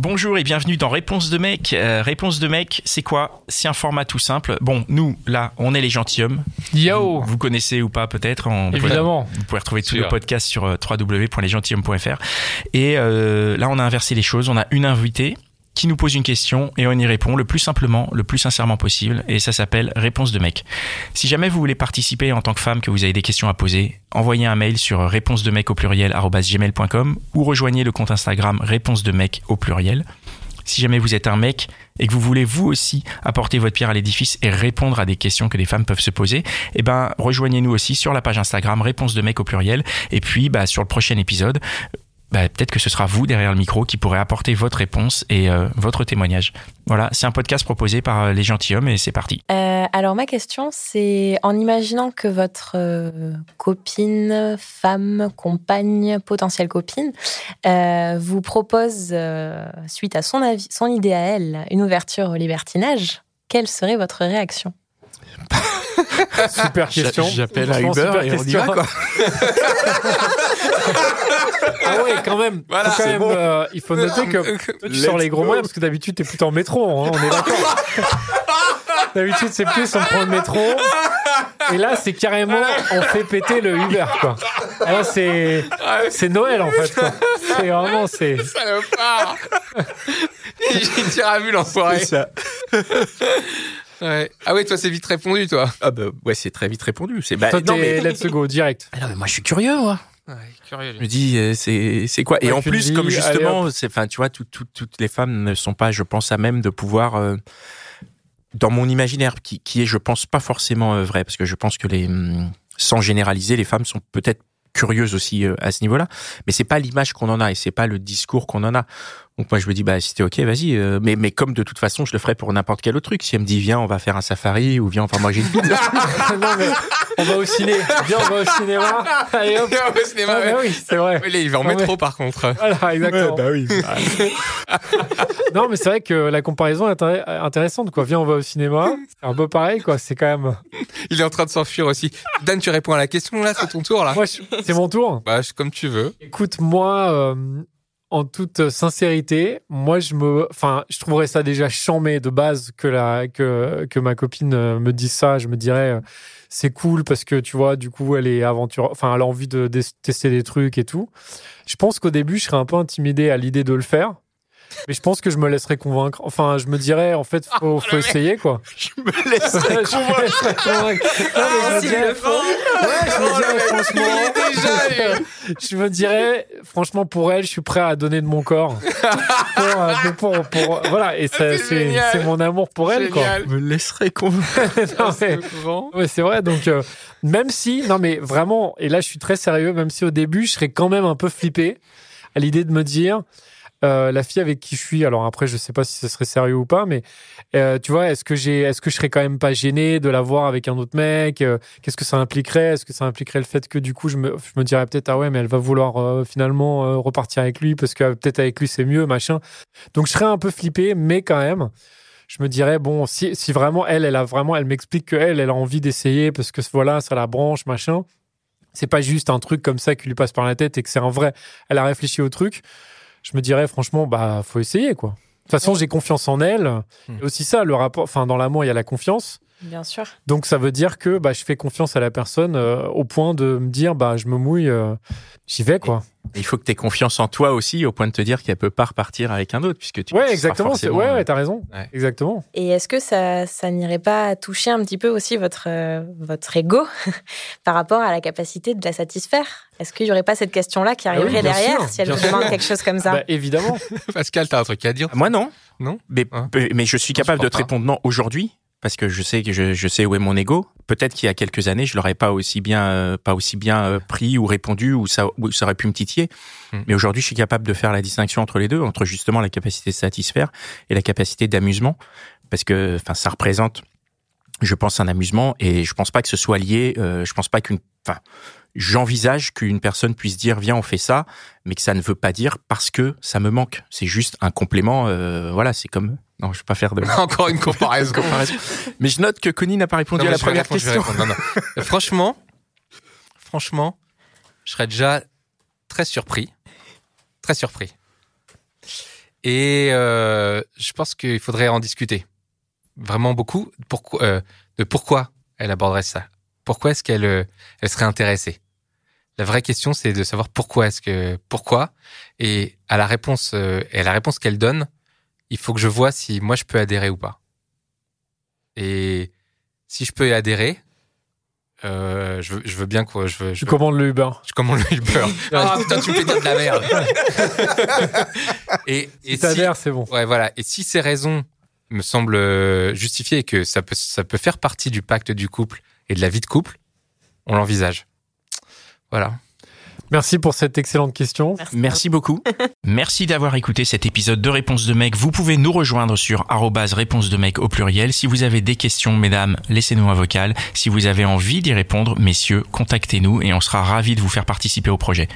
Bonjour et bienvenue dans Réponse de mec. Euh, Réponse de mec, c'est quoi? C'est un format tout simple. Bon, nous, là, on est les gentilshommes. Yo Vous connaissez ou pas peut-être? En- Évidemment. Vous pouvez retrouver tous nos podcasts sur euh, www.lesgentilhommes.fr. Et euh, là, on a inversé les choses. On a une invitée qui nous pose une question et on y répond le plus simplement, le plus sincèrement possible. Et ça s'appelle Réponse de mec. Si jamais vous voulez participer en tant que femme, que vous avez des questions à poser, envoyez un mail sur réponse de mec au pluriel ou rejoignez le compte Instagram réponse de mec au pluriel. Si jamais vous êtes un mec et que vous voulez vous aussi apporter votre pierre à l'édifice et répondre à des questions que des femmes peuvent se poser, eh ben rejoignez-nous aussi sur la page Instagram réponse de mec au pluriel et puis bah, sur le prochain épisode bah, peut-être que ce sera vous derrière le micro qui pourrez apporter votre réponse et euh, votre témoignage. Voilà, c'est un podcast proposé par euh, les gentilshommes et c'est parti. Euh, alors ma question, c'est en imaginant que votre copine, femme, compagne, potentielle copine, vous propose, suite à son, avis, son idée à elle, une ouverture au libertinage, quelle serait votre réaction? Super question. J'appelle Franchement, Uber super et on y va quoi. Ah ouais, quand même. Voilà, Faut quand c'est même, bon. euh, il faut noter que toi, tu Let's sors les gros go. moyens parce que d'habitude t'es plutôt en métro, hein, on est d'accord. d'habitude c'est plus on prend le métro. Et là c'est carrément on fait péter le Uber quoi. Ah, Là c'est c'est Noël en fait. quoi. C'est vraiment c'est. Salopard Il tire à vue l'enfoiré. C'est ça. Ouais. Ah ouais, toi, c'est vite répondu, toi. Ah bah ouais, c'est très vite répondu. C'est bah, Toi non t'es mais let's go direct. Ah non, mais moi je suis curieux moi. Ouais, curieux. Je me dis euh, c'est c'est quoi? Et Ouais, en plus dis, comme justement c'est enfin tu vois tout- tout- toutes les femmes ne sont pas je pense à même de pouvoir euh, dans mon imaginaire qui qui est je pense pas forcément euh, vrai parce que je pense que les hum, sans généraliser les femmes sont peut-être curieuses aussi euh, à ce niveau-là. Mais c'est pas l'image qu'on en a et c'est pas le discours qu'on en a. Donc moi je me dis bah si t'es ok vas-y euh, mais mais comme de toute façon je le ferais pour n'importe quel autre truc. Si elle me dit viens on va faire un safari ou viens on va manger une pizza non mais on va au ciné. Viens on va au cinéma. Allez hop. au cinéma, Ah, ouais. bah oui c'est vrai. Là, il va en Non, mais- métro, par contre. Voilà exactement. bah oui Non, mais c'est vrai que la comparaison est intér- intéressante, quoi. Viens, on va au cinéma. C'est un peu pareil, quoi. C'est quand même. Il est en train de s'enfuir aussi. Dan, tu réponds à la question, là, c'est ton tour, là Moi, je- c'est mon tour. Bah, je- comme tu veux. Écoute, moi, euh, en toute sincérité, moi, je me, enfin, je trouverais ça déjà chambé de base que la, que, que ma copine euh, me dise ça. Je me dirais, euh, c'est cool parce que tu vois, du coup, elle est aventure, enfin, elle a envie de des- tester des trucs et tout. Je pense qu'au début, je serais un peu intimidé à l'idée de le faire. Mais je pense que je me laisserais convaincre. Enfin, je me dirais, en fait, faut, faut essayer, quoi. je me laisserai Je me laisserai convaincre. Non, mais je me dirais, ouais, je me dirais, franchement, je me dirais, franchement, pour elle, je suis prêt à donner de mon corps. Pour, euh, pour, pour- voilà, et ça, C'est mon amour pour elle, quoi. Je me laisserai convaincre Non, mais- c'est vrai. Donc, euh, même si, non, mais vraiment, et là, je suis très sérieux, même si au début, je serais quand même un peu flippé à l'idée de me dire, euh, la fille avec qui je suis, alors après, je sais pas si ce serait sérieux ou pas, mais euh, tu vois, est-ce que j'ai, est-ce que je serais quand même pas gêné de la voir avec un autre mec Euh, Qu'est-ce que ça impliquerait? Est-ce que ça impliquerait le fait que du coup, je me, je me dirais peut-être, ah ouais, mais elle va vouloir euh, finalement euh, repartir avec lui parce que euh, peut-être avec lui c'est mieux, machin. Donc, je serais un peu flippé, mais quand même je me dirais bon si, si vraiment elle elle a vraiment elle m'explique que elle elle a envie d'essayer parce que voilà ça la branche machin c'est pas juste un truc comme ça qui lui passe par la tête et que c'est un vrai elle a réfléchi au truc je me dirais franchement bah faut essayer quoi. De toute façon j'ai confiance en elle. Et aussi ça le rapport enfin dans l'amour il y a la confiance Bien sûr. donc ça veut dire que bah, je fais confiance à la personne euh, au point de me dire bah je me mouille euh, j'y vais quoi. Il faut que tu aies confiance en toi aussi, au point de te dire qu'elle peut pas repartir avec un autre, puisque tu ouais exactement c'est- forcément, ouais euh, ouais t'as raison. Ouais. exactement. Et est-ce que ça, ça n'irait pas toucher un petit peu aussi votre, euh, votre ego par rapport à la capacité de la satisfaire? Est-ce qu'il n'y aurait pas cette question-là qui Ah oui, arriverait derrière sûr, si elle sûr. demande quelque chose comme ça? Bah, évidemment. Pascal, t'as un truc à dire? Moi non. Non? Mais, Hein? mais je suis capable je de te répondre non aujourd'hui parce que je sais que je, je sais où est mon ego. Peut-être qu'il y a quelques années, je l'aurais pas aussi bien euh, pas aussi bien euh, pris ou répondu ou ça ou ça aurait pu me titiller. Hmm. Mais aujourd'hui, je suis capable de faire la distinction entre les deux, entre justement la capacité de satisfaire et la capacité d'amusement parce que enfin ça représente je pense un amusement et je pense pas que ce soit lié euh, je pense pas qu'une enfin j'envisage qu'une personne puisse dire viens on fait ça mais que ça ne veut pas dire parce que ça me manque c'est juste un complément euh, voilà c'est comme non je vais pas faire de Encore une comparaison. comparaison mais je note que Connie n'a pas répondu Non, à la première répondre, question répondre. Non, non. franchement, franchement, je serais déjà très surpris. Très surpris. Et euh, je pense qu'il faudrait en discuter vraiment beaucoup. Pourquoi, euh, de pourquoi elle aborderait ça? Pourquoi est-ce qu'elle euh, elle serait intéressée? La vraie question, c'est de savoir pourquoi est-ce que pourquoi? Et à la réponse, euh, et à la réponse qu'elle donne, il faut que je vois si moi je peux adhérer ou pas. Et si je peux y adhérer, euh, je, veux, je veux bien quoi. Je veux, je veux- commande le Uber. je commande le Uber. ah putain, tu me fais dire de la merde. et et Si si, t'adhères, c'est bon. ouais, voilà. Et si ces raisons me semblent justifiées et que ça peut, ça peut faire partie du pacte du couple et de la vie de couple, on l'envisage. Voilà. Merci pour cette excellente question. Merci beaucoup. Merci d'avoir écouté cet épisode de Réponse de mec. Vous pouvez nous rejoindre sur arrobase réponse de mec au pluriel. Si vous avez des questions, mesdames, laissez-nous un vocal. Si vous avez envie d'y répondre, messieurs, contactez-nous et on sera ravis de vous faire participer au projet.